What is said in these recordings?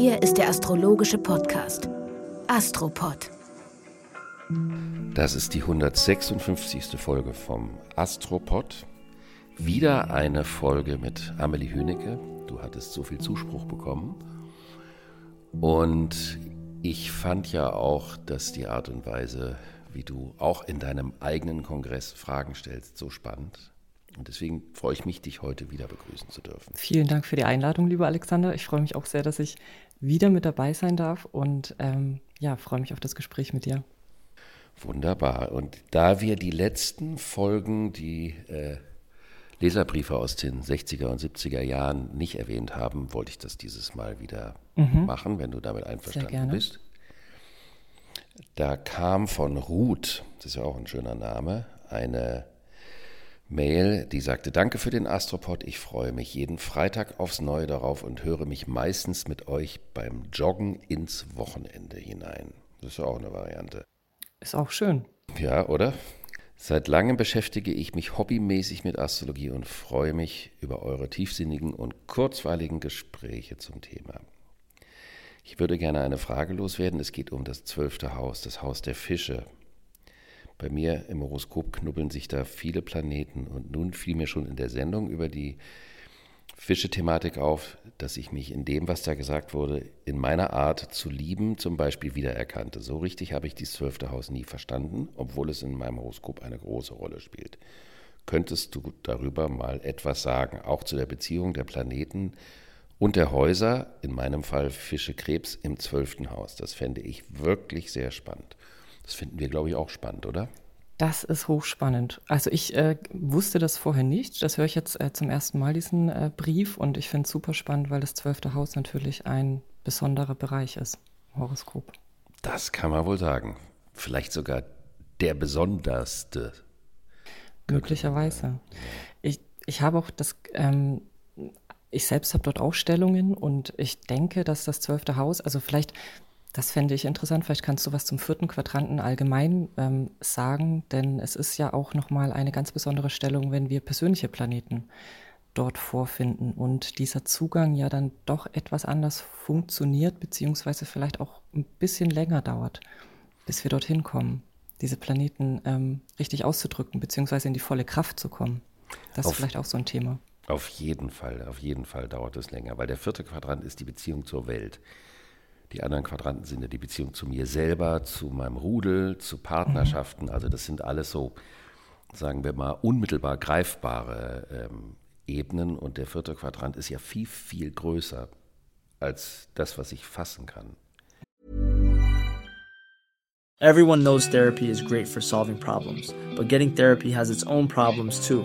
Hier ist der astrologische Podcast Astropod. Das ist die 156. Folge vom Astropod. Wieder eine Folge mit Amelie Hünecke. Du hattest so viel Zuspruch bekommen. Und ich fand ja auch, dass die Art und Weise, wie du auch in deinem eigenen Kongress Fragen stellst, so spannend. Und deswegen freue ich mich, dich heute wieder begrüßen zu dürfen. Vielen Dank für die Einladung, lieber Alexander. Ich freue mich auch sehr, dass ich wieder mit dabei sein darf und ähm, ja, freue mich auf das Gespräch mit dir. Wunderbar. Und da wir die letzten Folgen, die äh, Leserbriefe aus den 60er und 70er Jahren nicht erwähnt haben, wollte ich das dieses Mal wieder mhm. machen, wenn du damit einverstanden bist. Da kam von Ruth, das ist ja auch ein schöner Name, eine Mail, die sagte, danke für den Astropod, ich freue mich jeden Freitag aufs Neue darauf und höre mich meistens mit euch beim Joggen ins Wochenende hinein. Das ist ja auch eine Variante. Ist auch schön. Ja, oder? Seit langem beschäftige ich mich hobbymäßig mit Astrologie und freue mich über eure tiefsinnigen und kurzweiligen Gespräche zum Thema. Ich würde gerne eine Frage loswerden. Es geht um das zwölfte Haus, das Haus der Fische. Bei mir im Horoskop knubbeln sich da viele Planeten und nun fiel mir schon in der Sendung über die Fische-Thematik auf, dass ich mich in dem, was da gesagt wurde, in meiner Art zu lieben zum Beispiel wiedererkannte. So richtig habe ich dieses zwölfte Haus nie verstanden, obwohl es in meinem Horoskop eine große Rolle spielt. Könntest du darüber mal etwas sagen, auch zu der Beziehung der Planeten und der Häuser, in meinem Fall Fische Krebs im zwölften Haus? Das fände ich wirklich sehr spannend. Das finden wir, glaube ich, auch spannend, oder? Das ist hochspannend. Also ich äh, wusste das vorher nicht. Das höre ich jetzt äh, zum ersten Mal, diesen äh, Brief. Und ich finde es super spannend, weil das zwölfte Haus natürlich ein besonderer Bereich ist Horoskop. Das kann man wohl sagen. Vielleicht sogar der besonderste. Möglicherweise. Ich, ich habe auch das, ähm, ich selbst habe dort Ausstellungen und ich denke, dass das zwölfte Haus, also vielleicht das fände ich interessant. Vielleicht kannst du was zum vierten Quadranten allgemein ähm, sagen, denn es ist ja auch nochmal eine ganz besondere Stellung, wenn wir persönliche Planeten dort vorfinden und dieser Zugang ja dann doch etwas anders funktioniert, beziehungsweise vielleicht auch ein bisschen länger dauert, bis wir dorthin kommen, diese Planeten ähm, richtig auszudrücken, beziehungsweise in die volle Kraft zu kommen. Das auf, ist vielleicht auch so ein Thema. Auf jeden Fall, auf jeden Fall dauert es länger, weil der vierte Quadrant ist die Beziehung zur Welt. Die anderen Quadranten sind ja die Beziehung zu mir selber, zu meinem Rudel, zu Partnerschaften. Mhm. Also das sind alles so, sagen wir mal, unmittelbar greifbare ähm, Ebenen. Und der vierte Quadrant ist ja viel, viel größer als das, was ich fassen kann. Everyone knows therapy is great for solving problems, but getting therapy has its own problems too,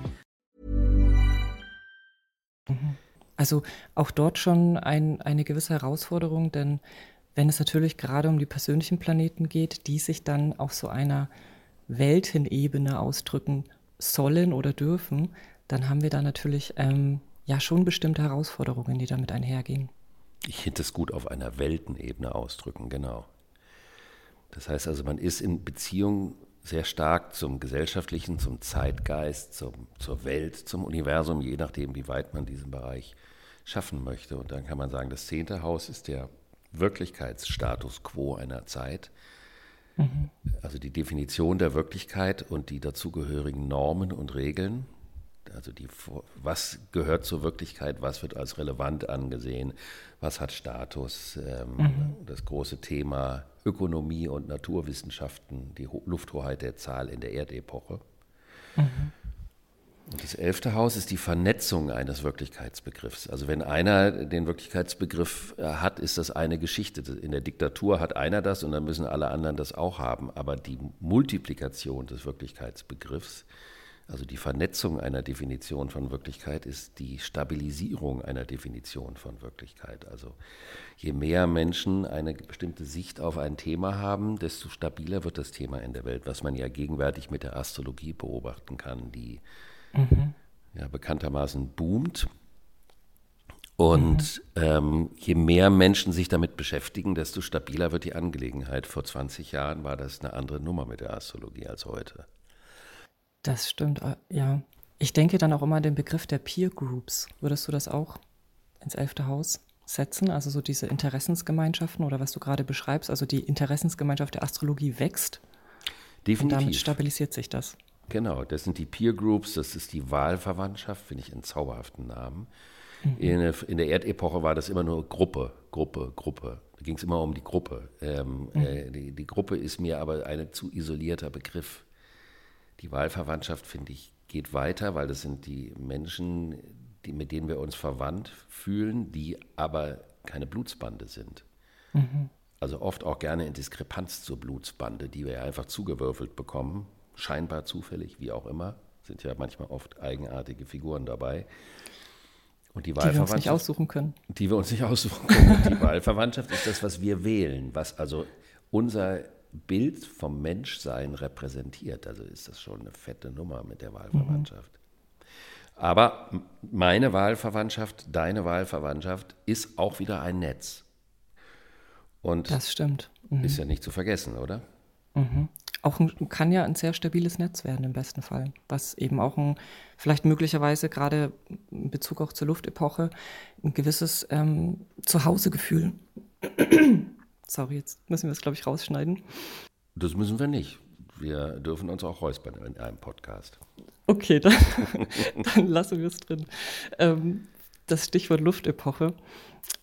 Also auch dort schon ein, eine gewisse Herausforderung, denn wenn es natürlich gerade um die persönlichen Planeten geht, die sich dann auf so einer Weltenebene ausdrücken sollen oder dürfen, dann haben wir da natürlich ähm, ja schon bestimmte Herausforderungen, die damit einhergehen. Ich finde es gut auf einer Weltenebene ausdrücken, genau. Das heißt also, man ist in Beziehung sehr stark zum Gesellschaftlichen, zum Zeitgeist, zum, zur Welt, zum Universum, je nachdem, wie weit man diesen Bereich schaffen möchte. Und dann kann man sagen, das zehnte Haus ist der Wirklichkeitsstatus quo einer Zeit. Mhm. Also die Definition der Wirklichkeit und die dazugehörigen Normen und Regeln. Also die, was gehört zur Wirklichkeit, was wird als relevant angesehen, was hat Status, ähm, mhm. das große Thema Ökonomie und Naturwissenschaften, die Lufthoheit der Zahl in der Erdepoche. Mhm. Das elfte Haus ist die Vernetzung eines Wirklichkeitsbegriffs. Also wenn einer den Wirklichkeitsbegriff äh, hat, ist das eine Geschichte. In der Diktatur hat einer das und dann müssen alle anderen das auch haben. Aber die Multiplikation des Wirklichkeitsbegriffs, also die Vernetzung einer Definition von Wirklichkeit, ist die Stabilisierung einer Definition von Wirklichkeit. Also je mehr Menschen eine bestimmte Sicht auf ein Thema haben, desto stabiler wird das Thema in der Welt, was man ja gegenwärtig mit der Astrologie beobachten kann, die mhm. ja bekanntermaßen boomt. Und mhm. ähm, je mehr Menschen sich damit beschäftigen, desto stabiler wird die Angelegenheit. Vor 20 Jahren war das eine andere Nummer mit der Astrologie als heute. Das stimmt, äh, ja. Ich denke dann auch immer an den Begriff der Peer Groups. Würdest du das auch ins elfte Haus setzen? Also so diese Interessensgemeinschaften oder was du gerade beschreibst, also die Interessensgemeinschaft der Astrologie wächst. Definitiv. Und damit stabilisiert sich das. Genau, das sind die Peer Groups, das ist die Wahlverwandtschaft, finde ich einen zauberhaften Namen. Mhm. In, in, der Erdepoche war das immer nur Gruppe, Gruppe, Gruppe. Da ging es immer um die Gruppe. Ähm, mhm. äh, die, die Gruppe ist mir aber ein zu isolierter Begriff. Die Wahlverwandtschaft, finde ich, geht weiter, weil das sind die Menschen, die, mit denen wir uns verwandt fühlen, die aber keine Blutsbande sind. Mhm. Also oft auch gerne in Diskrepanz zur Blutsbande, die wir einfach zugewürfelt bekommen, scheinbar zufällig, wie auch immer. Sind ja manchmal oft eigenartige Figuren dabei. Und die, die wir uns nicht aussuchen können. Die wir uns nicht aussuchen können. Die Wahlverwandtschaft ist das, was wir wählen, was also unser Bild vom Menschsein repräsentiert. Also ist das schon eine fette Nummer mit der Wahlverwandtschaft. Mhm. Aber meine Wahlverwandtschaft, deine Wahlverwandtschaft ist auch wieder ein Netz. Und das stimmt. Mhm. Ist ja nicht zu vergessen, oder? Mhm. Auch ein, kann ja ein sehr stabiles Netz werden im besten Fall, was eben auch ein, vielleicht möglicherweise gerade in Bezug auch zur Luftepoche, ein gewisses ähm, Zuhausegefühl Sorry, jetzt müssen wir es, glaube ich, rausschneiden. Das müssen wir nicht. Wir dürfen uns auch räuspern in einem Podcast. Okay, dann, dann lassen wir es drin. Ähm, das Stichwort Luftepoche,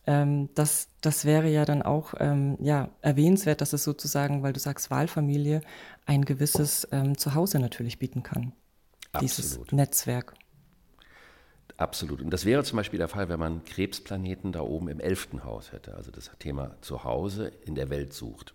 ähm, das, das wäre ja dann auch ähm, ja, erwähnenswert, dass es sozusagen, weil du sagst Wahlfamilie, ein gewisses ähm, Zuhause natürlich bieten kann. Absolut. Dieses Netzwerk. Absolut. Und das wäre zum Beispiel der Fall, wenn man Krebsplaneten da oben im elften Haus hätte, also das Thema Zuhause in der Welt sucht.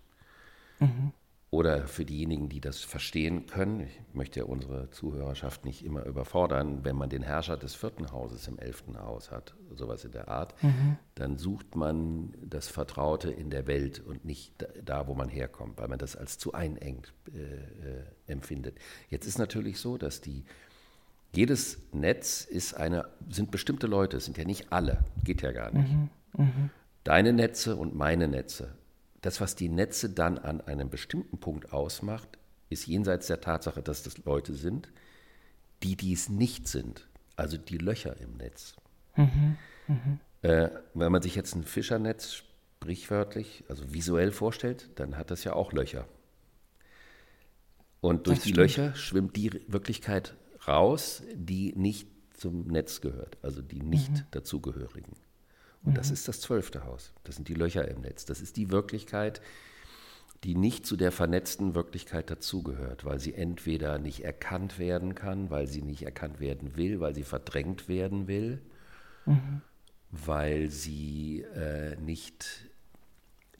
Mhm. Oder für diejenigen, die das verstehen können, ich möchte ja unsere Zuhörerschaft nicht immer überfordern, wenn man den Herrscher des vierten Hauses im elften Haus hat, sowas in der Art, mhm. dann sucht man das Vertraute in der Welt und nicht da, wo man herkommt, weil man das als zu einengt äh, äh, empfindet. Jetzt ist natürlich so, dass die jedes Netz ist eine, sind bestimmte Leute, es sind ja nicht alle, geht ja gar nicht. Mhm, mh. Deine Netze und meine Netze. Das, was die Netze dann an einem bestimmten Punkt ausmacht, ist jenseits der Tatsache, dass das Leute sind, die dies nicht sind. Also die Löcher im Netz. Mhm, mh. äh, wenn man sich jetzt ein Fischernetz sprichwörtlich, also visuell vorstellt, dann hat das ja auch Löcher. Und durch die Löcher schwimmt die Wirklichkeit raus, die nicht zum Netz gehört, also die nicht mhm. dazugehörigen. Und mhm. das ist das zwölfte Haus. Das sind die Löcher im Netz. Das ist die Wirklichkeit, die nicht zu der vernetzten Wirklichkeit dazugehört, weil sie entweder nicht erkannt werden kann, weil sie nicht erkannt werden will, weil sie verdrängt werden will, mhm. weil sie äh, nicht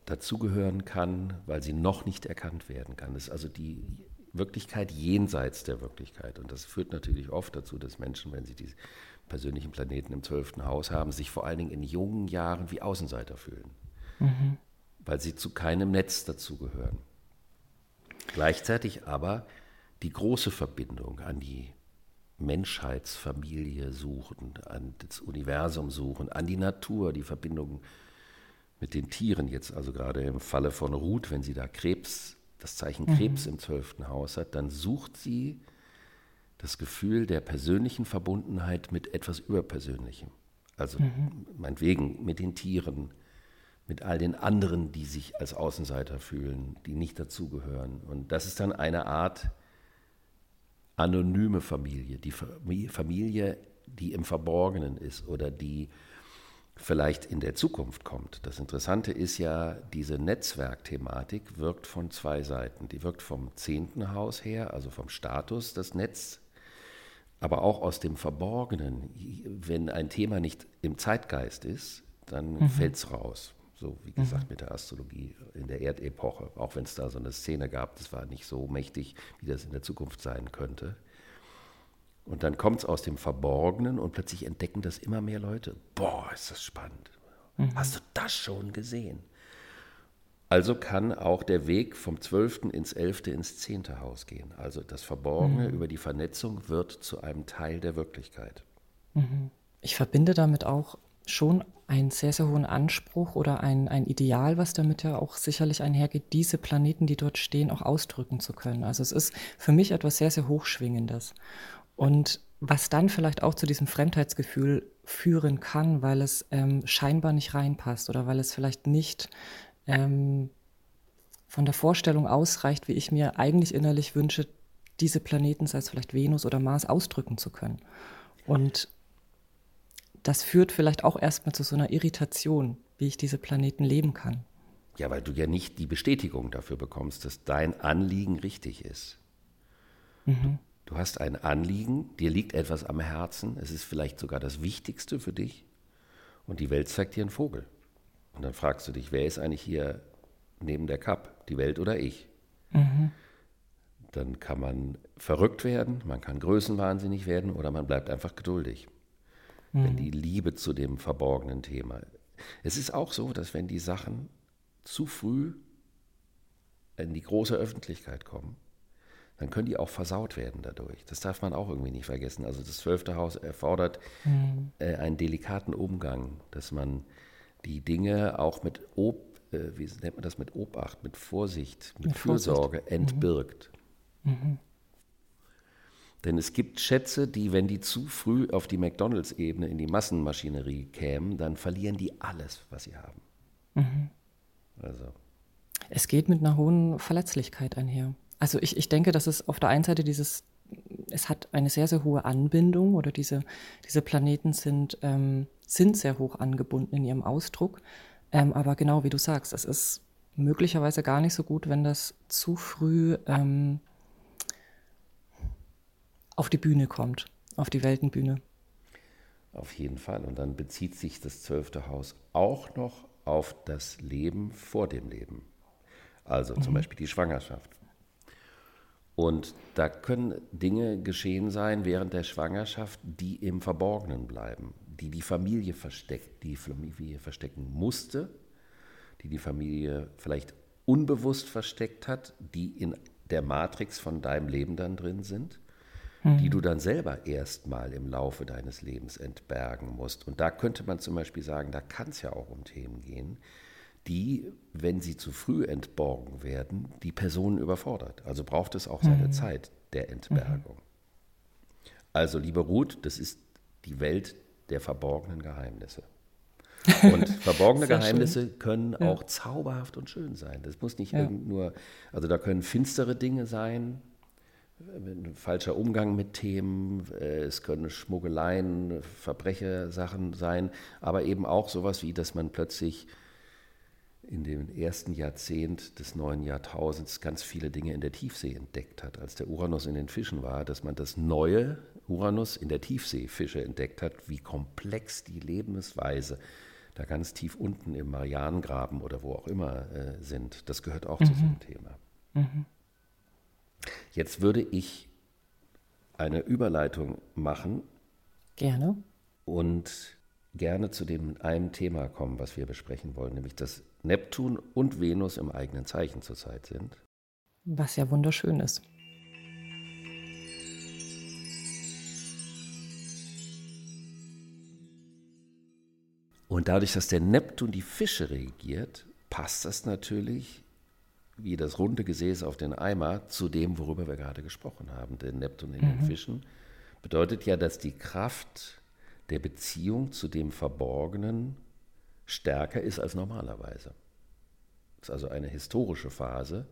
dazugehören kann, weil sie noch nicht erkannt werden kann. Das ist also die Wirklichkeit jenseits der Wirklichkeit. Und das führt natürlich oft dazu, dass Menschen, wenn sie die persönlichen Planeten im zwölften Haus haben, sich vor allen Dingen in jungen Jahren wie Außenseiter fühlen, mhm. weil sie zu keinem Netz dazugehören. Gleichzeitig aber die große Verbindung an die Menschheitsfamilie suchen, an das Universum suchen, an die Natur, die Verbindung mit den Tieren, jetzt also gerade im Falle von Ruth, wenn sie da Krebs das Zeichen Krebs mhm. im zwölften Haus hat, dann sucht sie das Gefühl der persönlichen Verbundenheit mit etwas Überpersönlichem. Also mhm. meinetwegen mit den Tieren, mit all den anderen, die sich als Außenseiter fühlen, die nicht dazugehören. Und das ist dann eine Art anonyme Familie, die Familie, die im Verborgenen ist oder die vielleicht in der Zukunft kommt. Das Interessante ist ja, diese Netzwerkthematik wirkt von zwei Seiten. Die wirkt vom zehnten Haus her, also vom Status des Netz, aber auch aus dem Verborgenen. Wenn ein Thema nicht im Zeitgeist ist, dann mhm. fällt es raus. So wie gesagt mhm. mit der Astrologie in der Erdepoche, auch wenn es da so eine Szene gab, das war nicht so mächtig, wie das in der Zukunft sein könnte. Und dann kommt es aus dem Verborgenen und plötzlich entdecken das immer mehr Leute. Boah, ist das spannend. Mhm. Hast du das schon gesehen? Also kann auch der Weg vom 12. ins 11. ins 10. Haus gehen. Also das Verborgene mhm. über die Vernetzung wird zu einem Teil der Wirklichkeit. Mhm. Ich verbinde damit auch schon einen sehr, sehr hohen Anspruch oder ein, ein Ideal, was damit ja auch sicherlich einhergeht, diese Planeten, die dort stehen, auch ausdrücken zu können. Also es ist für mich etwas sehr, sehr Hochschwingendes. Und was dann vielleicht auch zu diesem Fremdheitsgefühl führen kann, weil es ähm, scheinbar nicht reinpasst oder weil es vielleicht nicht ähm, von der Vorstellung ausreicht, wie ich mir eigentlich innerlich wünsche, diese Planeten, sei es vielleicht Venus oder Mars, ausdrücken zu können. Und das führt vielleicht auch erstmal zu so einer Irritation, wie ich diese Planeten leben kann. Ja, weil du ja nicht die Bestätigung dafür bekommst, dass dein Anliegen richtig ist. Mhm. Du hast ein Anliegen, dir liegt etwas am Herzen, es ist vielleicht sogar das Wichtigste für dich und die Welt zeigt dir einen Vogel. Und dann fragst du dich, wer ist eigentlich hier neben der Cup, die Welt oder ich? Mhm. Dann kann man verrückt werden, man kann größenwahnsinnig werden oder man bleibt einfach geduldig. Mhm. Wenn die Liebe zu dem verborgenen Thema. Es ist auch so, dass wenn die Sachen zu früh in die große Öffentlichkeit kommen, dann können die auch versaut werden dadurch. Das darf man auch irgendwie nicht vergessen. Also das zwölfte Haus erfordert mhm. äh, einen delikaten Umgang, dass man die Dinge auch mit Ob, äh, wie nennt man das, mit Obacht, mit Vorsicht, mit, mit Fürsorge Vorsicht. Mhm. entbirgt. Mhm. Denn es gibt Schätze, die, wenn die zu früh auf die McDonalds-Ebene in die Massenmaschinerie kämen, dann verlieren die alles, was sie haben. Mhm. Also. Es geht mit einer hohen Verletzlichkeit einher. Also ich, ich denke, dass es auf der einen Seite dieses, es hat eine sehr, sehr hohe Anbindung oder diese, diese Planeten sind, ähm, sind sehr hoch angebunden in ihrem Ausdruck. Ähm, aber genau wie du sagst, es ist möglicherweise gar nicht so gut, wenn das zu früh ähm, auf die Bühne kommt, auf die Weltenbühne. Auf jeden Fall. Und dann bezieht sich das zwölfte Haus auch noch auf das Leben vor dem Leben. Also zum mhm. Beispiel die Schwangerschaft. Und da können Dinge geschehen sein während der Schwangerschaft, die im Verborgenen bleiben, die die Familie versteckt, die die Familie verstecken musste, die die Familie vielleicht unbewusst versteckt hat, die in der Matrix von deinem Leben dann drin sind, mhm. die du dann selber erstmal im Laufe deines Lebens entbergen musst. Und da könnte man zum Beispiel sagen, da kann es ja auch um Themen gehen, die, wenn sie zu früh entborgen werden, die Personen überfordert. Also braucht es auch seine mhm. Zeit der Entbergung. Mhm. Also, liebe Ruth, das ist die Welt der verborgenen Geheimnisse. Und verborgene Geheimnisse schön. können ja. auch zauberhaft und schön sein. Das muss nicht ja. nur, also da können finstere Dinge sein, ein falscher Umgang mit Themen, äh, es können Schmuggeleien, Verbrechersachen sein, aber eben auch sowas wie, dass man plötzlich in dem ersten Jahrzehnt des neuen Jahrtausends ganz viele Dinge in der Tiefsee entdeckt hat. Als der Uranus in den Fischen war, dass man das neue Uranus in der Tiefsee Fische entdeckt hat, wie komplex die Lebensweise da ganz tief unten im Marianengraben oder wo auch immer äh, sind. Das gehört auch mhm. zu einem Thema. Mhm. Jetzt würde ich eine Überleitung machen. Gerne. Und gerne zu dem einen Thema kommen, was wir besprechen wollen, nämlich dass Neptun und Venus im eigenen Zeichen zurzeit sind. Was ja wunderschön ist. Und dadurch, dass der Neptun die Fische regiert, passt das natürlich wie das runde Gesäß auf den Eimer zu dem, worüber wir gerade gesprochen haben. Der Neptun in mhm. den Fischen bedeutet ja, dass die Kraft der Beziehung zu dem Verborgenen stärker ist als normalerweise. Das ist also eine historische Phase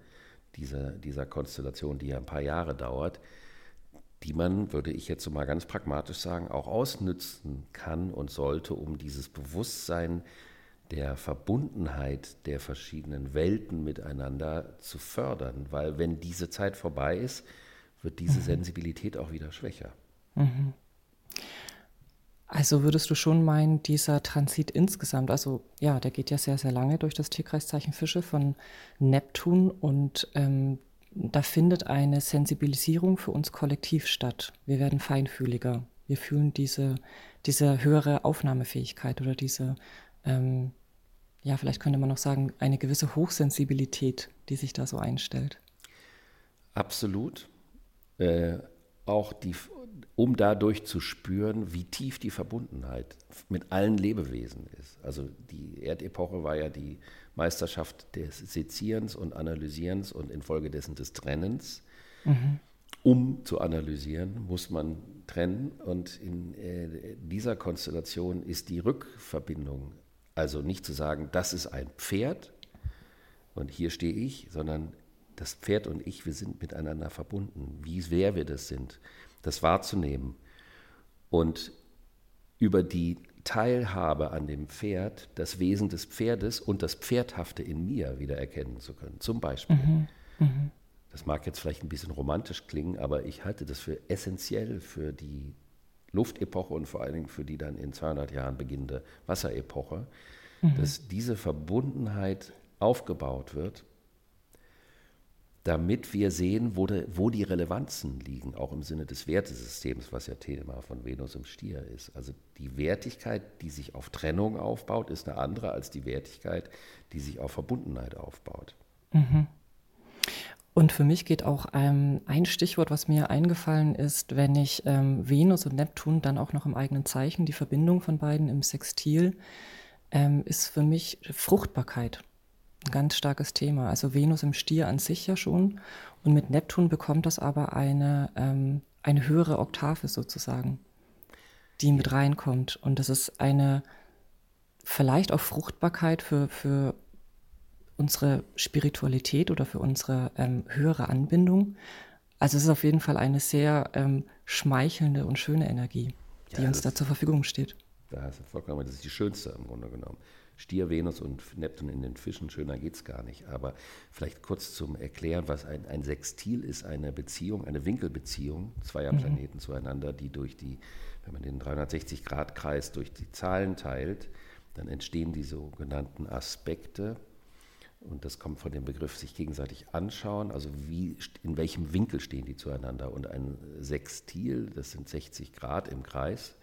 dieser, dieser Konstellation, die ja ein paar Jahre dauert, die man, würde ich jetzt so mal ganz pragmatisch sagen, auch ausnützen kann und sollte, um dieses Bewusstsein der Verbundenheit der verschiedenen Welten miteinander zu fördern. Weil wenn diese Zeit vorbei ist, wird diese mhm. Sensibilität auch wieder schwächer. Mhm. Also würdest du schon meinen, dieser Transit insgesamt, also ja, der geht ja sehr, sehr lange durch das Tierkreiszeichen Fische von Neptun und ähm, da findet eine Sensibilisierung für uns kollektiv statt. Wir werden feinfühliger. Wir fühlen diese, diese höhere Aufnahmefähigkeit oder diese, ähm, ja, vielleicht könnte man noch sagen, eine gewisse Hochsensibilität, die sich da so einstellt. Absolut. Äh, auch die, um dadurch zu spüren, wie tief die Verbundenheit mit allen Lebewesen ist. Also die Erdepoche war ja die Meisterschaft des Sezierens und Analysierens und infolgedessen des Trennens. Mhm. Um zu analysieren, muss man trennen und in äh, dieser Konstellation ist die Rückverbindung, also nicht zu sagen, das ist ein Pferd und hier stehe ich, sondern das Pferd und ich, wir sind miteinander verbunden, wie sehr wir das sind, das wahrzunehmen und über die Teilhabe an dem Pferd das Wesen des Pferdes und das Pferdhafte in mir wieder erkennen zu können. Zum Beispiel. Mhm. Mhm. Das mag jetzt vielleicht ein bisschen romantisch klingen, aber ich halte das für essentiell für die Luftepoche und vor allen Dingen für die dann in 200 Jahren beginnende Wasserepoche, mhm. dass diese Verbundenheit aufgebaut wird damit wir sehen, wo, de, wo, die Relevanzen liegen, auch im Sinne des Wertesystems, was ja Thema von Venus im Stier ist. Also die Wertigkeit, die sich auf Trennung aufbaut, ist eine andere als die Wertigkeit, die sich auf Verbundenheit aufbaut. Mhm. Und für mich geht auch ähm, ein Stichwort, was mir eingefallen ist, wenn ich ähm, Venus und Neptun dann auch noch im eigenen Zeichen, die Verbindung von beiden im Sextil, ähm, ist für mich Fruchtbarkeit ganz starkes Thema. Also Venus im Stier an sich ja schon. Und mit Neptun bekommt das aber eine, ähm, eine höhere Oktave sozusagen, die mit reinkommt. Und das ist eine vielleicht auch Fruchtbarkeit für, für unsere Spiritualität oder für unsere ähm, höhere Anbindung. Also es ist auf jeden Fall eine sehr ähm, schmeichelnde und schöne Energie, die ja, uns da zur Verfügung steht. Da hast du vollkommen, das ist die schönste im Grunde genommen. Stier, Venus und Neptun in den Fischen, schöner geht es gar nicht. Aber vielleicht kurz zum Erklären, was ein, ein Sextil ist, eine Beziehung, eine Winkelbeziehung zweier mhm. Planeten zueinander, die durch die, wenn man den 360-Grad-Kreis durch die Zahlen teilt, dann entstehen die sogenannten Aspekte. Und das kommt von dem Begriff sich gegenseitig anschauen, also wie, in welchem Winkel stehen die zueinander. Und ein Sextil, das sind 60 Grad im Kreis,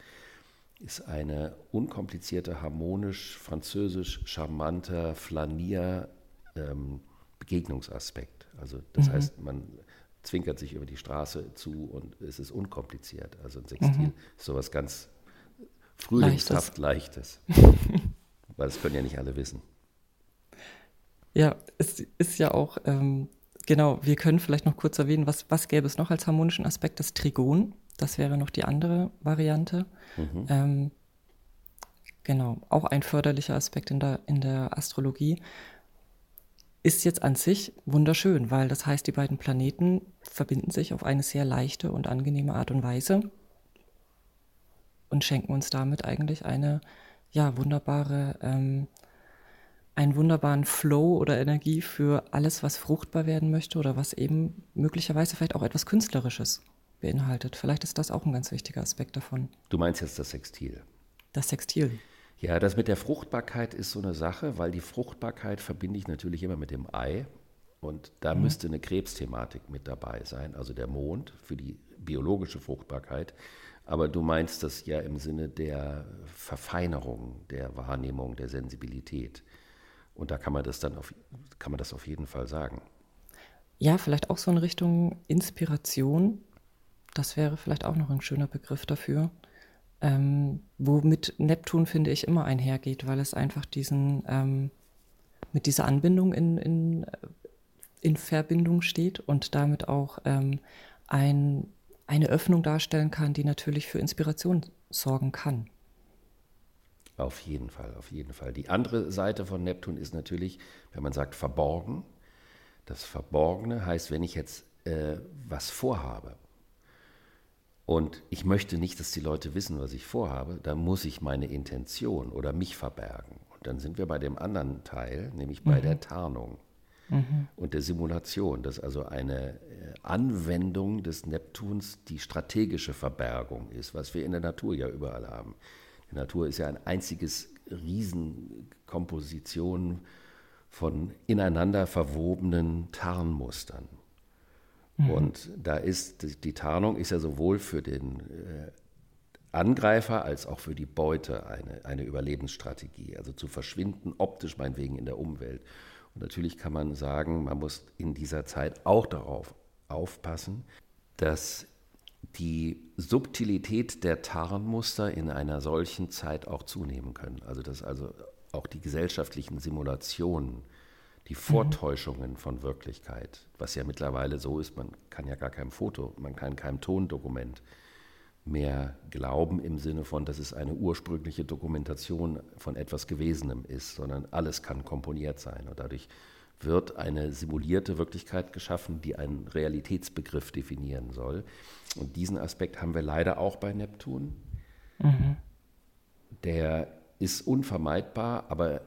ist eine unkomplizierte, harmonisch, französisch charmanter Flanier-Begegnungsaspekt. Ähm, also das mhm. heißt, man zwinkert sich über die Straße zu und es ist unkompliziert. Also ein Sextil mhm. ist sowas ganz frühlingshaft Leichtes. Leichtes. Weil das können ja nicht alle wissen. Ja, es ist ja auch, ähm, genau, wir können vielleicht noch kurz erwähnen, was, was gäbe es noch als harmonischen Aspekt? Das Trigon. Das wäre noch die andere Variante. Mhm. Ähm, genau, auch ein förderlicher Aspekt in der, in der Astrologie. Ist jetzt an sich wunderschön, weil das heißt, die beiden Planeten verbinden sich auf eine sehr leichte und angenehme Art und Weise und schenken uns damit eigentlich eine ja, wunderbare, ähm, einen wunderbaren Flow oder Energie für alles, was fruchtbar werden möchte oder was eben möglicherweise vielleicht auch etwas Künstlerisches beinhaltet. Vielleicht ist das auch ein ganz wichtiger Aspekt davon. Du meinst jetzt das Sextil? Das Sextil. Ja, das mit der Fruchtbarkeit ist so eine Sache, weil die Fruchtbarkeit verbinde ich natürlich immer mit dem Ei. Und da mhm. müsste eine Krebsthematik mit dabei sein, also der Mond für die biologische Fruchtbarkeit. Aber du meinst das ja im Sinne der Verfeinerung, der Wahrnehmung, der Sensibilität. Und da kann man das dann auf, kann man das auf jeden Fall sagen. Ja, vielleicht auch so in Richtung Inspiration, das wäre vielleicht auch noch ein schöner Begriff dafür. Ähm, womit Neptun, finde ich, immer einhergeht, weil es einfach diesen, ähm, mit dieser Anbindung in, in, in Verbindung steht und damit auch ähm, ein, eine Öffnung darstellen kann, die natürlich für Inspiration sorgen kann. Auf jeden Fall, auf jeden Fall. Die andere Seite von Neptun ist natürlich, wenn man sagt verborgen. Das Verborgene heißt, wenn ich jetzt äh, was vorhabe, und ich möchte nicht, dass die Leute wissen, was ich vorhabe, dann muss ich meine Intention oder mich verbergen. Und dann sind wir bei dem anderen Teil, nämlich bei mhm. der Tarnung mhm. und der Simulation. Das ist also eine äh, Anwendung des Neptuns, die strategische Verbergung ist, was wir in der Natur ja überall haben. Die Natur ist ja ein einziges Riesenkomposition von ineinander verwobenen Tarnmustern. Mhm. Und da ist die Tarnung ist ja sowohl für den äh, Angreifer als auch für die Beute eine, eine Überlebensstrategie, also zu verschwinden, optisch meinetwegen in der Umwelt. Und natürlich kann man sagen, man muss in dieser Zeit auch darauf aufpassen, dass die Subtilität der Tarnmuster in einer solchen Zeit auch zunehmen können. Also dass also auch die gesellschaftlichen Simulationen, die Vortäuschungen von Wirklichkeit, was ja mittlerweile so ist, man kann ja gar kein Foto, man kann kein Tondokument mehr glauben im Sinne von, dass es eine ursprüngliche Dokumentation von etwas Gewesenem ist, sondern alles kann komponiert sein. Und dadurch wird eine simulierte Wirklichkeit geschaffen, die einen Realitätsbegriff definieren soll. Und diesen Aspekt haben wir leider auch bei Neptun. Mhm. Der ist unvermeidbar, aber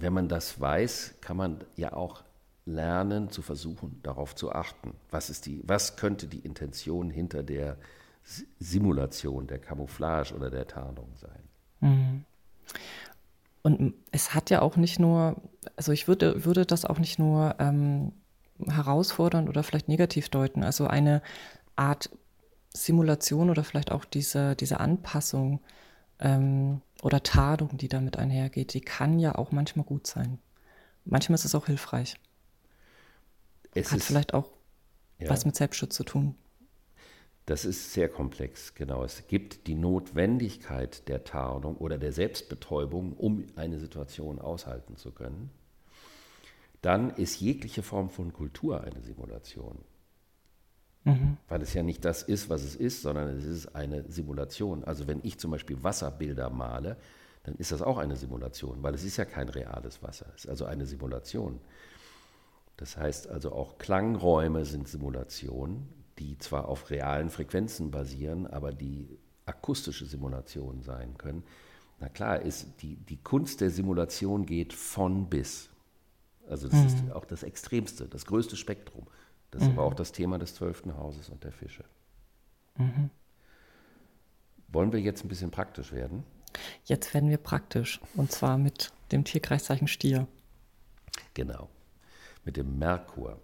wenn man das weiß, kann man ja auch lernen zu versuchen, darauf zu achten. Was, ist die, was könnte die Intention hinter der Simulation, der Camouflage oder der Tarnung sein? Mhm. Und es hat ja auch nicht nur, also ich würde, würde das auch nicht nur ähm, herausfordern oder vielleicht negativ deuten. Also eine Art Simulation oder vielleicht auch diese, diese Anpassung ähm, oder Tadung, die damit einhergeht, die kann ja auch manchmal gut sein. Manchmal ist es auch hilfreich. Es Hat vielleicht auch ja. was mit Selbstschutz zu tun. Das ist sehr komplex, genau. Es gibt die Notwendigkeit der Tarnung oder der Selbstbetäubung, um eine Situation aushalten zu können. Dann ist jegliche Form von Kultur eine Simulation. Mhm. Weil es ja nicht das ist, was es ist, sondern es ist eine Simulation. Also wenn ich zum Beispiel Wasserbilder male, dann ist das auch eine Simulation, weil es ist ja kein reales Wasser. Es ist also eine Simulation. Das heißt also auch Klangräume sind Simulationen die zwar auf realen Frequenzen basieren, aber die akustische Simulationen sein können. Na klar, ist die, die Kunst der Simulation geht von bis. Also das mhm. ist auch das Extremste, das größte Spektrum. Das ist mhm. aber auch das Thema des zwölften Hauses und der Fische. Mhm. Wollen wir jetzt ein bisschen praktisch werden? Jetzt werden wir praktisch. Und zwar mit dem Tierkreiszeichen Stier. Genau. Mit dem Merkur.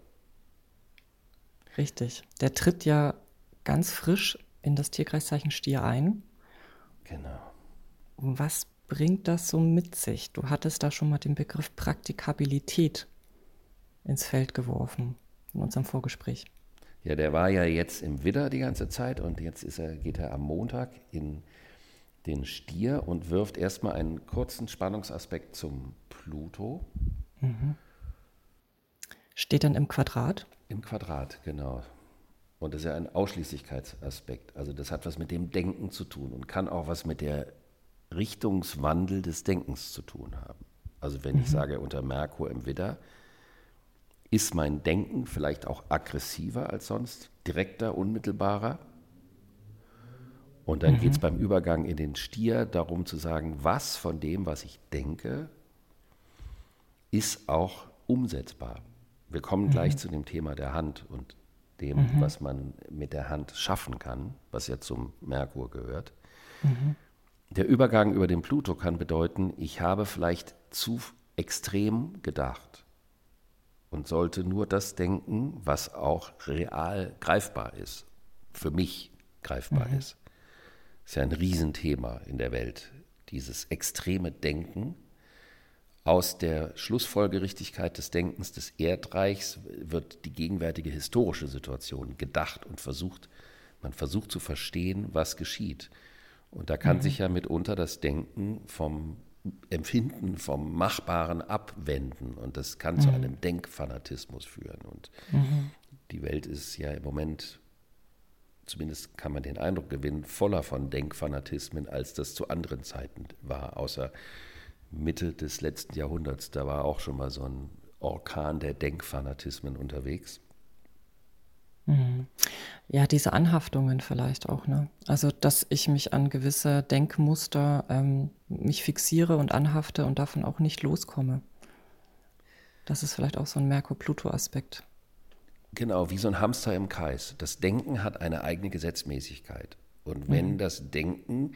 Richtig. Der tritt ja ganz frisch in das Tierkreiszeichen Stier ein. Genau. Was bringt das so mit sich? Du hattest da schon mal den Begriff Praktikabilität ins Feld geworfen in unserem Vorgespräch. Ja, der war ja jetzt im Widder die ganze Zeit und jetzt ist er, geht er am Montag in den Stier und wirft erstmal einen kurzen Spannungsaspekt zum Pluto. Mhm. Steht dann im Quadrat? Im Quadrat, genau. Und das ist ja ein Ausschließlichkeitsaspekt. Also das hat was mit dem Denken zu tun und kann auch was mit der Richtungswandel des Denkens zu tun haben. Also wenn mhm. ich sage unter Merkur im Widder, ist mein Denken vielleicht auch aggressiver als sonst, direkter, unmittelbarer. Und dann mhm. geht es beim Übergang in den Stier darum zu sagen, was von dem, was ich denke, ist auch umsetzbar. Wir kommen gleich mhm. zu dem Thema der Hand und dem, mhm. was man mit der Hand schaffen kann, was ja zum Merkur gehört. Mhm. Der Übergang über den Pluto kann bedeuten, ich habe vielleicht zu extrem gedacht und sollte nur das denken, was auch real greifbar ist, für mich greifbar mhm. ist. Das ist ja ein Riesenthema in der Welt, dieses extreme Denken aus der Schlussfolgerichtigkeit des Denkens des Erdreichs wird die gegenwärtige historische Situation gedacht und versucht, man versucht zu verstehen, was geschieht. Und da kann mhm. sich ja mitunter das Denken vom Empfinden, vom Machbaren abwenden. Und das kann mhm. zu einem Denkfanatismus führen. Und mhm. die Welt ist ja im Moment, zumindest kann man den Eindruck gewinnen, voller von Denkfanatismen, als das zu anderen Zeiten war, außer Mitte des letzten Jahrhunderts. Da war auch schon mal so ein Orkan der Denkfanatismen unterwegs. Mhm. Ja, diese Anhaftungen vielleicht auch, ne? Also, dass ich mich an gewisse Denkmuster ähm, mich fixiere und anhafte und davon auch nicht loskomme. Das ist vielleicht auch so ein Merkur-Pluto-Aspekt. Genau, wie so ein Hamster im Kreis. Das Denken hat eine eigene Gesetzmäßigkeit. Und wenn mhm. das Denken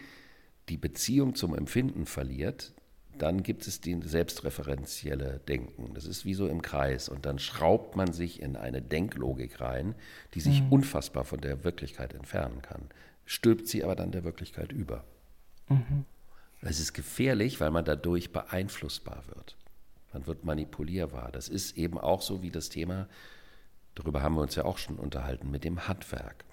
die Beziehung zum Empfinden verliert, dann gibt es die selbstreferenzielle Denken. Das ist wie so im Kreis. Und dann schraubt man sich in eine Denklogik rein, die sich mhm. unfassbar von der Wirklichkeit entfernen kann. Stülpt sie aber dann der Wirklichkeit über. Mhm. Es ist gefährlich, weil man dadurch beeinflussbar wird. Man wird manipulierbar. Das ist eben auch so wie das Thema, darüber haben wir uns ja auch schon unterhalten, mit dem Handwerk.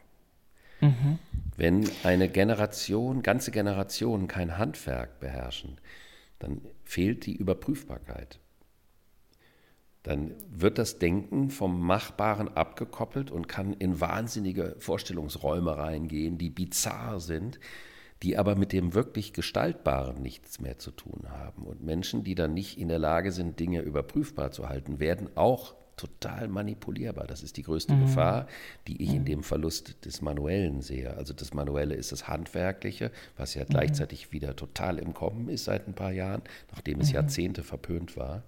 Mhm. Wenn eine Generation, ganze Generationen kein Handwerk beherrschen, dann fehlt die Überprüfbarkeit. Dann wird das Denken vom Machbaren abgekoppelt und kann in wahnsinnige Vorstellungsräume reingehen, die bizarr sind, die aber mit dem wirklich Gestaltbaren nichts mehr zu tun haben. Und Menschen, die dann nicht in der Lage sind, Dinge überprüfbar zu halten, werden auch total manipulierbar. Das ist die größte mhm. Gefahr, die ich mhm. in dem Verlust des Manuellen sehe. Also das Manuelle ist das Handwerkliche, was ja mhm. gleichzeitig wieder total im Kommen ist seit ein paar Jahren, nachdem es mhm. Jahrzehnte verpönt war.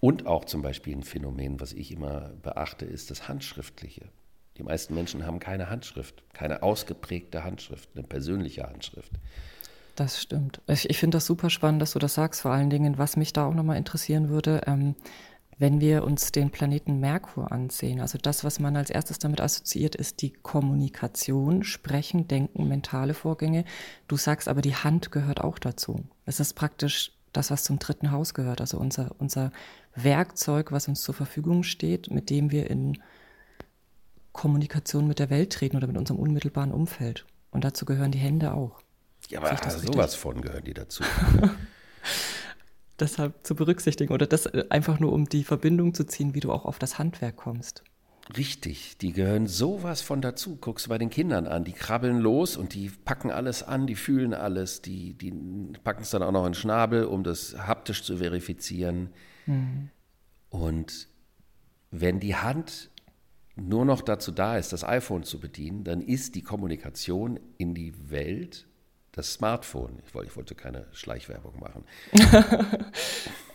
Und auch zum Beispiel ein Phänomen, was ich immer beachte, ist das Handschriftliche. Die meisten Menschen haben keine Handschrift, keine ausgeprägte Handschrift, eine persönliche Handschrift. Das stimmt. Ich, ich finde das super spannend, dass du das sagst. Vor allen Dingen, was mich da auch nochmal interessieren würde, ähm, wenn wir uns den Planeten Merkur ansehen, also das, was man als erstes damit assoziiert, ist die Kommunikation, Sprechen, Denken, mentale Vorgänge. Du sagst aber, die Hand gehört auch dazu. Es ist praktisch das, was zum dritten Haus gehört, also unser, unser Werkzeug, was uns zur Verfügung steht, mit dem wir in Kommunikation mit der Welt treten oder mit unserem unmittelbaren Umfeld. Und dazu gehören die Hände auch. Ja, aber sowas von gehören die dazu. deshalb zu berücksichtigen oder das äh, einfach nur, um die Verbindung zu ziehen, wie du auch auf das Handwerk kommst. Richtig, die gehören sowas von dazu. Guckst du bei den Kindern an, die krabbeln los und die packen alles an, die fühlen alles, die, die packen es dann auch noch in den Schnabel, um das haptisch zu verifizieren. Mhm. Und wenn die Hand nur noch dazu da ist, das iPhone zu bedienen, dann ist die Kommunikation in die Welt das Smartphone. Ich wollte, ich wollte keine Schleichwerbung machen.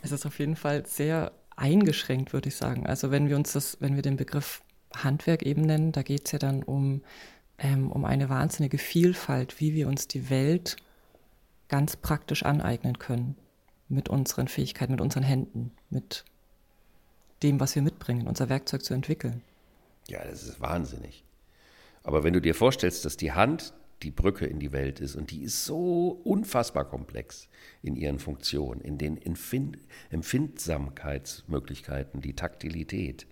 es ist auf jeden Fall sehr eingeschränkt, würde ich sagen. Also wenn wir uns das, wenn wir den Begriff Handwerk eben nennen, da geht es ja dann um, ähm, um eine wahnsinnige Vielfalt, wie wir uns die Welt ganz praktisch aneignen können. Mit unseren Fähigkeiten, mit unseren Händen, mit dem, was wir mitbringen, unser Werkzeug zu entwickeln. Ja, das ist wahnsinnig. Aber wenn du dir vorstellst, dass die Hand die Brücke in die Welt ist. Und die ist so unfassbar komplex in ihren Funktionen, in den Empfind Empfindsamkeitsmöglichkeiten, die Taktilität.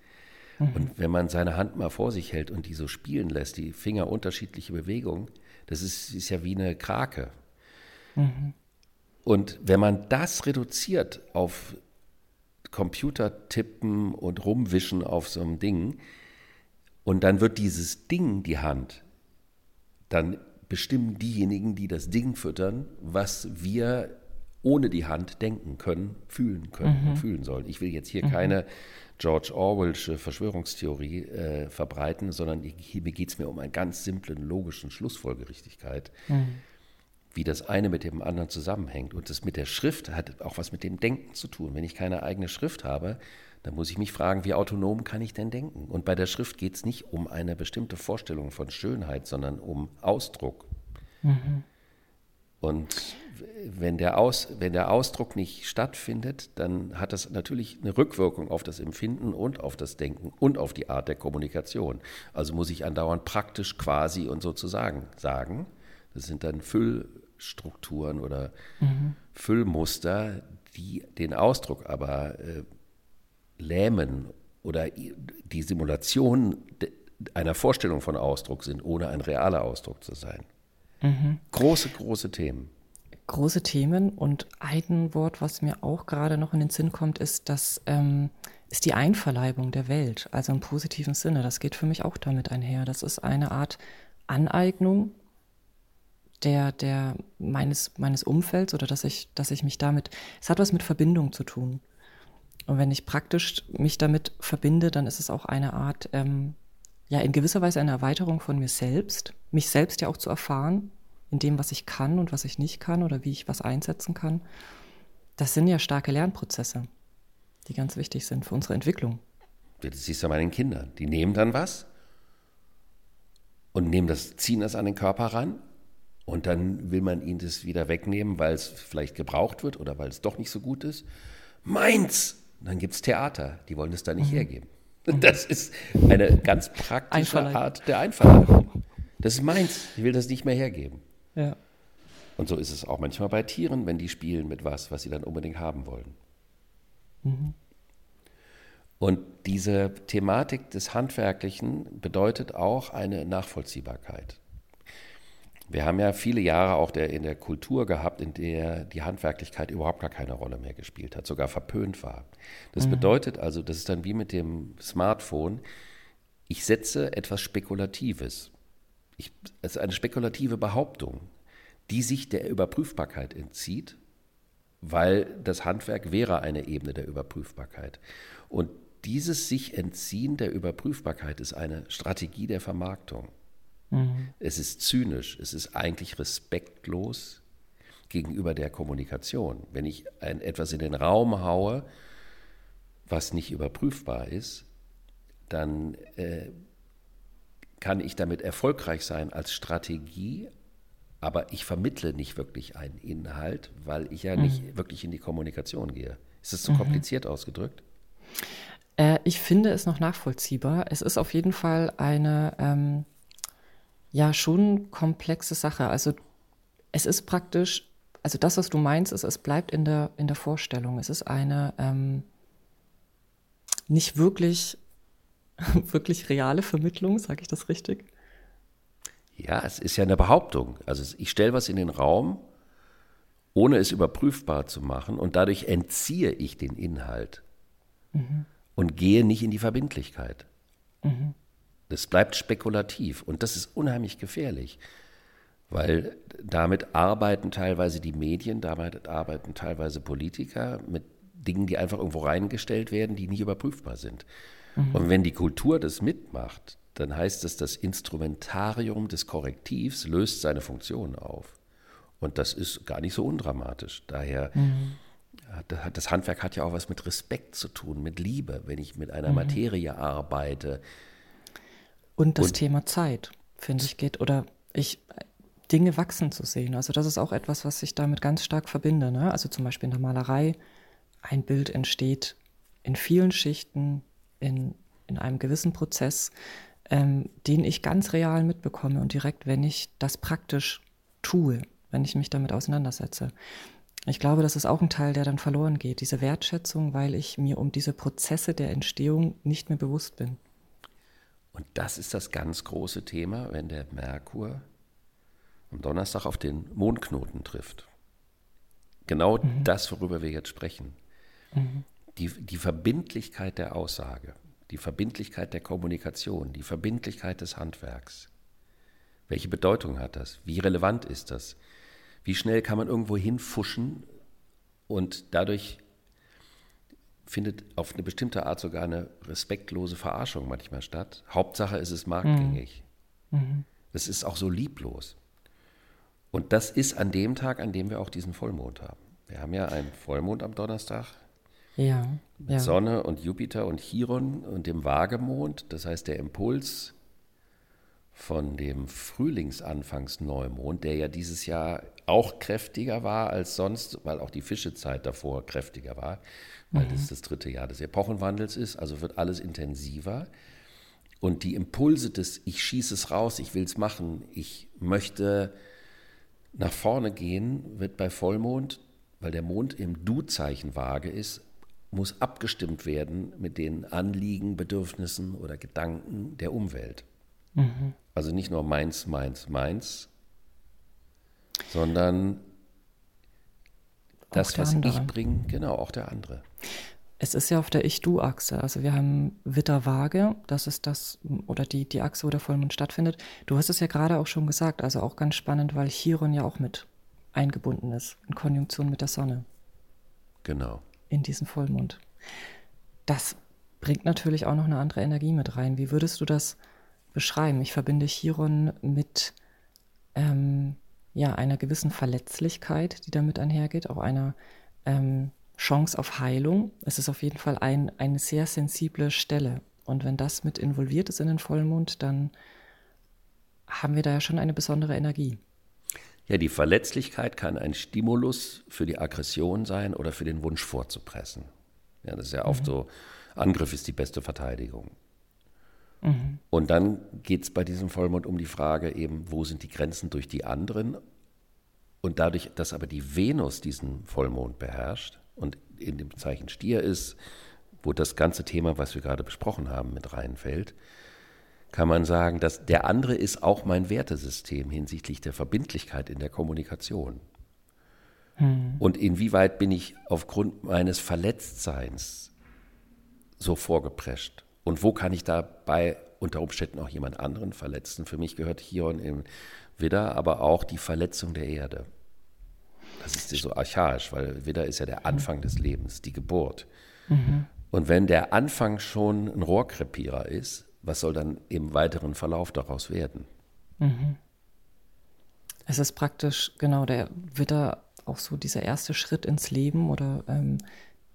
Mhm. Und wenn man seine Hand mal vor sich hält und die so spielen lässt, die Finger unterschiedliche Bewegungen, das ist, ist ja wie eine Krake. Mhm. Und wenn man das reduziert auf Computertippen und rumwischen auf so einem Ding, und dann wird dieses Ding, die Hand, dann bestimmen diejenigen, die das Ding füttern, was wir ohne die Hand denken können, fühlen können mhm. und fühlen sollen. Ich will jetzt hier mhm. keine George Orwellsche Verschwörungstheorie äh, verbreiten, sondern hier geht es mir um einen ganz simplen logischen Schlussfolgerichtigkeit, mhm. wie das eine mit dem anderen zusammenhängt. Und das mit der Schrift hat auch was mit dem Denken zu tun. Wenn ich keine eigene Schrift habe, dann muss ich mich fragen, wie autonom kann ich denn denken? Und bei der Schrift geht es nicht um eine bestimmte Vorstellung von Schönheit, sondern um Ausdruck. Mhm. Und wenn der, Aus, wenn der Ausdruck nicht stattfindet, dann hat das natürlich eine Rückwirkung auf das Empfinden und auf das Denken und auf die Art der Kommunikation. Also muss ich andauernd praktisch quasi und sozusagen sagen. Das sind dann Füllstrukturen oder mhm. Füllmuster, die den Ausdruck aber äh, lähmen oder die Simulation einer Vorstellung von Ausdruck sind, ohne ein realer Ausdruck zu sein. Mhm. Große, große Themen. Große Themen und ein Wort, was mir auch gerade noch in den Sinn kommt, ist, dass ähm, ist die Einverleibung der Welt, also im positiven Sinne. Das geht für mich auch damit einher. Das ist eine Art Aneignung der, der meines, meines Umfelds oder dass ich, dass ich mich damit, es hat was mit Verbindung zu tun. Und wenn ich praktisch mich damit verbinde, dann ist es auch eine Art, ähm, ja, in gewisser Weise eine Erweiterung von mir selbst, mich selbst ja auch zu erfahren, in dem, was ich kann und was ich nicht kann oder wie ich was einsetzen kann. Das sind ja starke Lernprozesse, die ganz wichtig sind für unsere Entwicklung. Das siehst du bei den Kindern. Die nehmen dann was und nehmen das, ziehen das an den Körper ran Und dann will man ihnen das wieder wegnehmen, weil es vielleicht gebraucht wird oder weil es doch nicht so gut ist. Meins! Dann gibt es Theater, die wollen es da nicht mhm. hergeben. Das ist eine ganz praktische Art der Einverleibung. Das ist meins, ich will das nicht mehr hergeben. Ja. Und so ist es auch manchmal bei Tieren, wenn die spielen mit was, was sie dann unbedingt haben wollen. Mhm. Und diese Thematik des Handwerklichen bedeutet auch eine Nachvollziehbarkeit. Wir haben ja viele Jahre auch der, in der Kultur gehabt, in der die Handwerklichkeit überhaupt gar keine Rolle mehr gespielt hat, sogar verpönt war. Das mhm. bedeutet also, das ist dann wie mit dem Smartphone, ich setze etwas Spekulatives. Ich, es ist eine spekulative Behauptung, die sich der Überprüfbarkeit entzieht, weil das Handwerk wäre eine Ebene der Überprüfbarkeit. Und dieses sich entziehen der Überprüfbarkeit ist eine Strategie der Vermarktung. Mhm. Es ist zynisch, es ist eigentlich respektlos gegenüber der Kommunikation. Wenn ich ein, etwas in den Raum haue, was nicht überprüfbar ist, dann äh, kann ich damit erfolgreich sein als Strategie, aber ich vermittle nicht wirklich einen Inhalt, weil ich ja mhm. nicht wirklich in die Kommunikation gehe. Ist das zu mhm. kompliziert ausgedrückt? Äh, ich finde es noch nachvollziehbar. Es ist auf jeden Fall eine ähm, ja schon komplexe Sache. Also es ist praktisch, also das, was du meinst, ist, es bleibt in der, in der Vorstellung. Es ist eine ähm, nicht wirklich, wirklich reale Vermittlung, sage ich das richtig? Ja, es ist ja eine Behauptung. Also ich stelle was in den Raum, ohne es überprüfbar zu machen und dadurch entziehe ich den Inhalt mhm. und gehe nicht in die Verbindlichkeit. Mhm. Das bleibt spekulativ und das ist unheimlich gefährlich, weil damit arbeiten teilweise die Medien, damit arbeiten teilweise Politiker mit Dingen, die einfach irgendwo reingestellt werden, die nicht überprüfbar sind. Mhm. Und wenn die Kultur das mitmacht, dann heißt es, das Instrumentarium des Korrektivs löst seine Funktion auf. Und das ist gar nicht so undramatisch. Daher, mhm. das Handwerk hat ja auch was mit Respekt zu tun, mit Liebe. Wenn ich mit einer mhm. Materie arbeite, und das und Thema Zeit, finde ich, geht, oder ich, Dinge wachsen zu sehen. Also das ist auch etwas, was ich damit ganz stark verbinde. Ne? Also zum Beispiel in der Malerei, ein Bild entsteht in vielen Schichten, in, in einem gewissen Prozess, ähm, den ich ganz real mitbekomme und direkt, wenn ich das praktisch tue, wenn ich mich damit auseinandersetze. Ich glaube, das ist auch ein Teil, der dann verloren geht, diese Wertschätzung, weil ich mir um diese Prozesse der Entstehung nicht mehr bewusst bin. Und das ist das ganz große Thema, wenn der Merkur am Donnerstag auf den Mondknoten trifft. Genau mhm. das, worüber wir jetzt sprechen. Mhm. Die, die Verbindlichkeit der Aussage, die Verbindlichkeit der Kommunikation, die Verbindlichkeit des Handwerks. Welche Bedeutung hat das? Wie relevant ist das? Wie schnell kann man irgendwo hinfuschen und dadurch findet auf eine bestimmte Art sogar eine respektlose Verarschung manchmal statt. Hauptsache ist es marktgängig. Mhm. Es ist auch so lieblos. Und das ist an dem Tag, an dem wir auch diesen Vollmond haben. Wir haben ja einen Vollmond am Donnerstag. Ja. Mit ja. Sonne und Jupiter und Chiron und dem Waagemond. Das heißt, der Impuls von dem Frühlingsanfangsneumond, der ja dieses Jahr auch kräftiger war als sonst, weil auch die Fischezeit davor kräftiger war, weil mhm. das das dritte Jahr des Epochenwandels ist, also wird alles intensiver. Und die Impulse des Ich schieße es raus, ich will es machen, ich möchte nach vorne gehen, wird bei Vollmond, weil der Mond im Du-Zeichen vage ist, muss abgestimmt werden mit den Anliegen, Bedürfnissen oder Gedanken der Umwelt. Mhm. Also nicht nur meins, meins, meins, sondern das, was andere. ich bringe, genau, auch der andere. Es ist ja auf der Ich-Du-Achse. Also wir haben Witter-Waage, das ist das, oder die, die Achse, wo der Vollmond stattfindet. Du hast es ja gerade auch schon gesagt, also auch ganz spannend, weil Chiron ja auch mit eingebunden ist, in Konjunktion mit der Sonne. Genau. In diesen Vollmond. Das bringt natürlich auch noch eine andere Energie mit rein. Wie würdest du das beschreiben? Ich verbinde Chiron mit ähm, ja, einer gewissen Verletzlichkeit, die damit einhergeht, auch einer ähm, Chance auf Heilung. Es ist auf jeden Fall ein, eine sehr sensible Stelle. Und wenn das mit involviert ist in den Vollmond, dann haben wir da ja schon eine besondere Energie. Ja, die Verletzlichkeit kann ein Stimulus für die Aggression sein oder für den Wunsch vorzupressen. Ja, das ist ja oft mhm. so, Angriff ist die beste Verteidigung. Mhm. Und dann geht es bei diesem Vollmond um die Frage eben, wo sind die Grenzen durch die anderen? Und dadurch, dass aber die Venus diesen Vollmond beherrscht und in dem Zeichen Stier ist, wo das ganze Thema, was wir gerade besprochen haben, mit reinfällt, kann man sagen, dass der andere ist auch mein Wertesystem hinsichtlich der Verbindlichkeit in der Kommunikation. Hm. Und inwieweit bin ich aufgrund meines Verletztseins so vorgeprescht? Und wo kann ich dabei unter Umständen auch jemand anderen verletzen? Für mich gehört Chiron im Widder aber auch die Verletzung der Erde. Das ist so archaisch, weil Widder ist ja der Anfang des Lebens, die Geburt. Mhm. Und wenn der Anfang schon ein Rohrkrepierer ist, was soll dann im weiteren Verlauf daraus werden? Mhm. Es ist praktisch, genau, der Widder auch so dieser erste Schritt ins Leben oder ähm,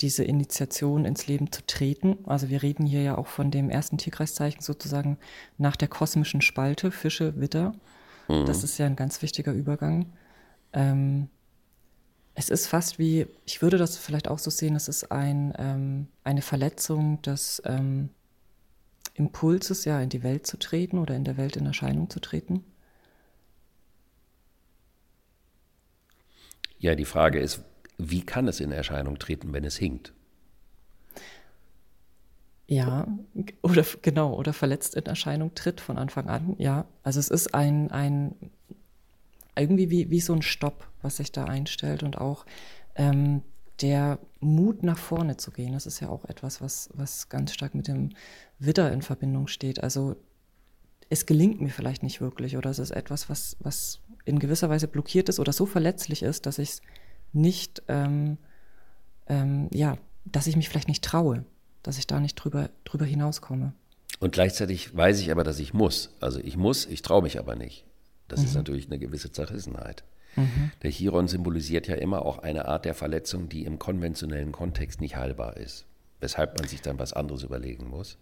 diese Initiation ins Leben zu treten. Also wir reden hier ja auch von dem ersten Tierkreiszeichen sozusagen nach der kosmischen Spalte, Fische, Widder. Mhm. Das ist ja ein ganz wichtiger Übergang. Ähm, es ist fast wie, ich würde das vielleicht auch so sehen, es ist ein, ähm, eine Verletzung des ähm, Impulses, ja, in die Welt zu treten oder in der Welt in Erscheinung zu treten? Ja, die Frage ist, wie kann es in Erscheinung treten, wenn es hinkt? Ja, oder genau, oder verletzt in Erscheinung tritt von Anfang an, ja. Also es ist ein, ein irgendwie wie, wie so ein Stopp, was sich da einstellt und auch ähm, der Mut nach vorne zu gehen, das ist ja auch etwas, was, was ganz stark mit dem Widder in Verbindung steht. Also es gelingt mir vielleicht nicht wirklich oder es ist etwas, was, was in gewisser Weise blockiert ist oder so verletzlich ist, dass ich es nicht, ähm, ähm, ja, dass ich mich vielleicht nicht traue, dass ich da nicht drüber, drüber hinauskomme. Und gleichzeitig weiß ich aber, dass ich muss. Also ich muss, ich traue mich aber nicht. Das mhm. ist natürlich eine gewisse Zerrissenheit. Mhm. Der Chiron symbolisiert ja immer auch eine Art der Verletzung, die im konventionellen Kontext nicht heilbar ist, weshalb man sich dann was anderes überlegen muss.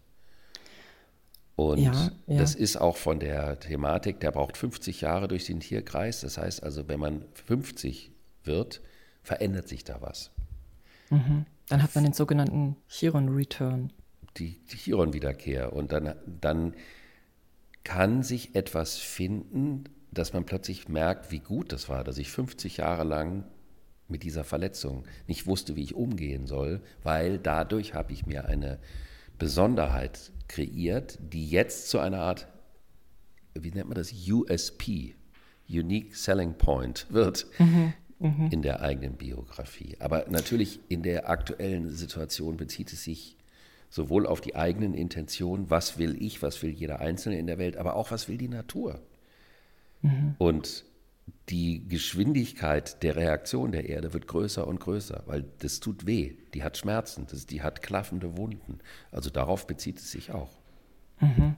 Und ja, ja. das ist auch von der Thematik, der braucht 50 Jahre durch den Tierkreis. Das heißt also, wenn man 50 wird, verändert sich da was. Mhm. Dann hat man den sogenannten Chiron-Return. Die, die Chiron-Wiederkehr. Und dann, dann kann sich etwas finden, dass man plötzlich merkt, wie gut das war, dass ich 50 Jahre lang mit dieser Verletzung nicht wusste, wie ich umgehen soll, weil dadurch habe ich mir eine Besonderheit kreiert, die jetzt zu einer Art, wie nennt man das, USP, Unique Selling Point wird mhm, mh. in der eigenen Biografie. Aber natürlich in der aktuellen Situation bezieht es sich sowohl auf die eigenen Intentionen, was will ich, was will jeder Einzelne in der Welt, aber auch was will die Natur. Mhm. Und die Geschwindigkeit der Reaktion der Erde wird größer und größer, weil das tut weh, die hat Schmerzen, das, die hat klaffende Wunden. Also darauf bezieht es sich auch. Mhm.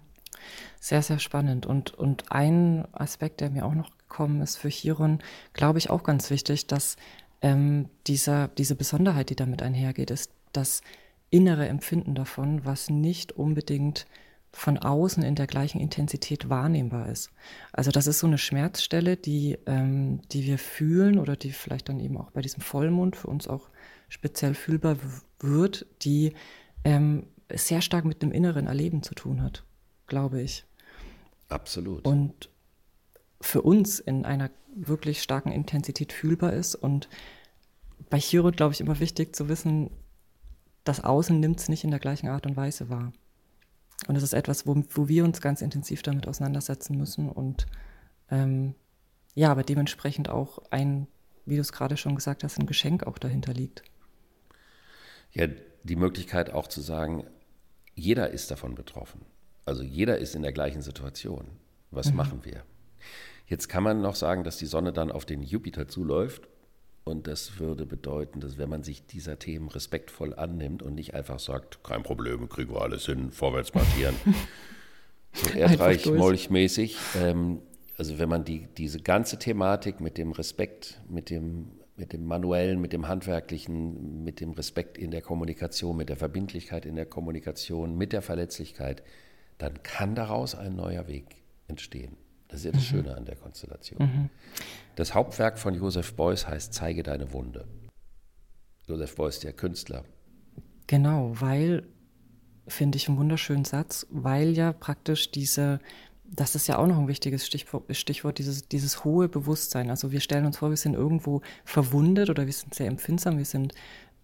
Sehr, sehr spannend. Und, und ein Aspekt, der mir auch noch gekommen ist für Chiron, glaube ich auch ganz wichtig, dass ähm, dieser, diese Besonderheit, die damit einhergeht, ist das innere Empfinden davon, was nicht unbedingt von außen in der gleichen Intensität wahrnehmbar ist. Also das ist so eine Schmerzstelle, die, ähm, die wir fühlen oder die vielleicht dann eben auch bei diesem Vollmond für uns auch speziell fühlbar wird, die ähm, sehr stark mit dem inneren Erleben zu tun hat, glaube ich. Absolut. Und für uns in einer wirklich starken Intensität fühlbar ist. Und bei Chiron, glaube ich, immer wichtig zu wissen, das Außen nimmt es nicht in der gleichen Art und Weise wahr. Und das ist etwas, wo, wo wir uns ganz intensiv damit auseinandersetzen müssen und ähm, ja, aber dementsprechend auch ein, wie du es gerade schon gesagt hast, ein Geschenk auch dahinter liegt. Ja, die Möglichkeit auch zu sagen, jeder ist davon betroffen. Also jeder ist in der gleichen Situation. Was mhm. machen wir? Jetzt kann man noch sagen, dass die Sonne dann auf den Jupiter zuläuft und das würde bedeuten, dass wenn man sich dieser Themen respektvoll annimmt und nicht einfach sagt, kein Problem, kriegen wir alles hin, vorwärts marschieren, so erdreich, molchmäßig. Ähm, also wenn man die, diese ganze Thematik mit dem Respekt, mit dem, mit dem manuellen, mit dem handwerklichen, mit dem Respekt in der Kommunikation, mit der Verbindlichkeit in der Kommunikation, mit der Verletzlichkeit, dann kann daraus ein neuer Weg entstehen. Das ist ja das Schöne an der Konstellation. Das Hauptwerk von Joseph Beuys heißt Zeige deine Wunde. Joseph Beuys, der Künstler. Genau, weil, finde ich einen wunderschönen Satz, weil ja praktisch diese, das ist ja auch noch ein wichtiges Stichwort, Stichwort dieses, dieses hohe Bewusstsein. Also wir stellen uns vor, wir sind irgendwo verwundet oder wir sind sehr empfindsam, wir sind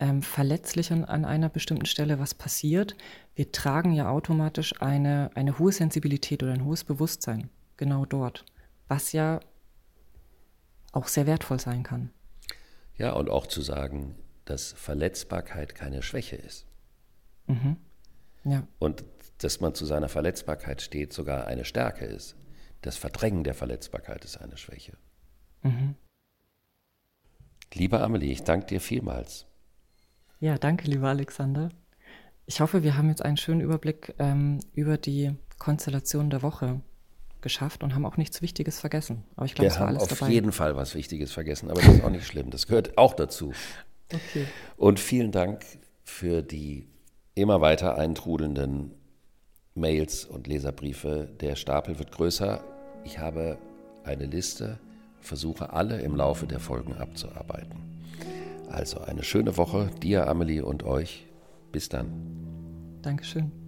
ähm, verletzlich an, an einer bestimmten Stelle, was passiert. Wir tragen ja automatisch eine, eine hohe Sensibilität oder ein hohes Bewusstsein genau dort, was ja auch sehr wertvoll sein kann. Ja, und auch zu sagen, dass Verletzbarkeit keine Schwäche ist. Ja, Und dass man zu seiner Verletzbarkeit steht, sogar eine Stärke ist. Das Verdrängen der Verletzbarkeit ist eine Schwäche. Liebe Amelie, ich danke dir vielmals. ja danke, lieber Alexander. Ich hoffe, wir haben jetzt einen schönen Überblick ähm, über die Konstellation der Woche geschafft und haben auch nichts Wichtiges vergessen. Aber ich glaube, es war alles auf dabei. jeden Fall was Wichtiges vergessen, aber das ist auch nicht schlimm. Das gehört auch dazu. Okay. Und vielen Dank für die immer weiter eintrudelnden Mails und Leserbriefe. Der Stapel wird größer. Ich habe eine Liste, versuche alle im Laufe der Folgen abzuarbeiten. Also eine schöne Woche dir, Amelie und euch. Bis dann. Dankeschön.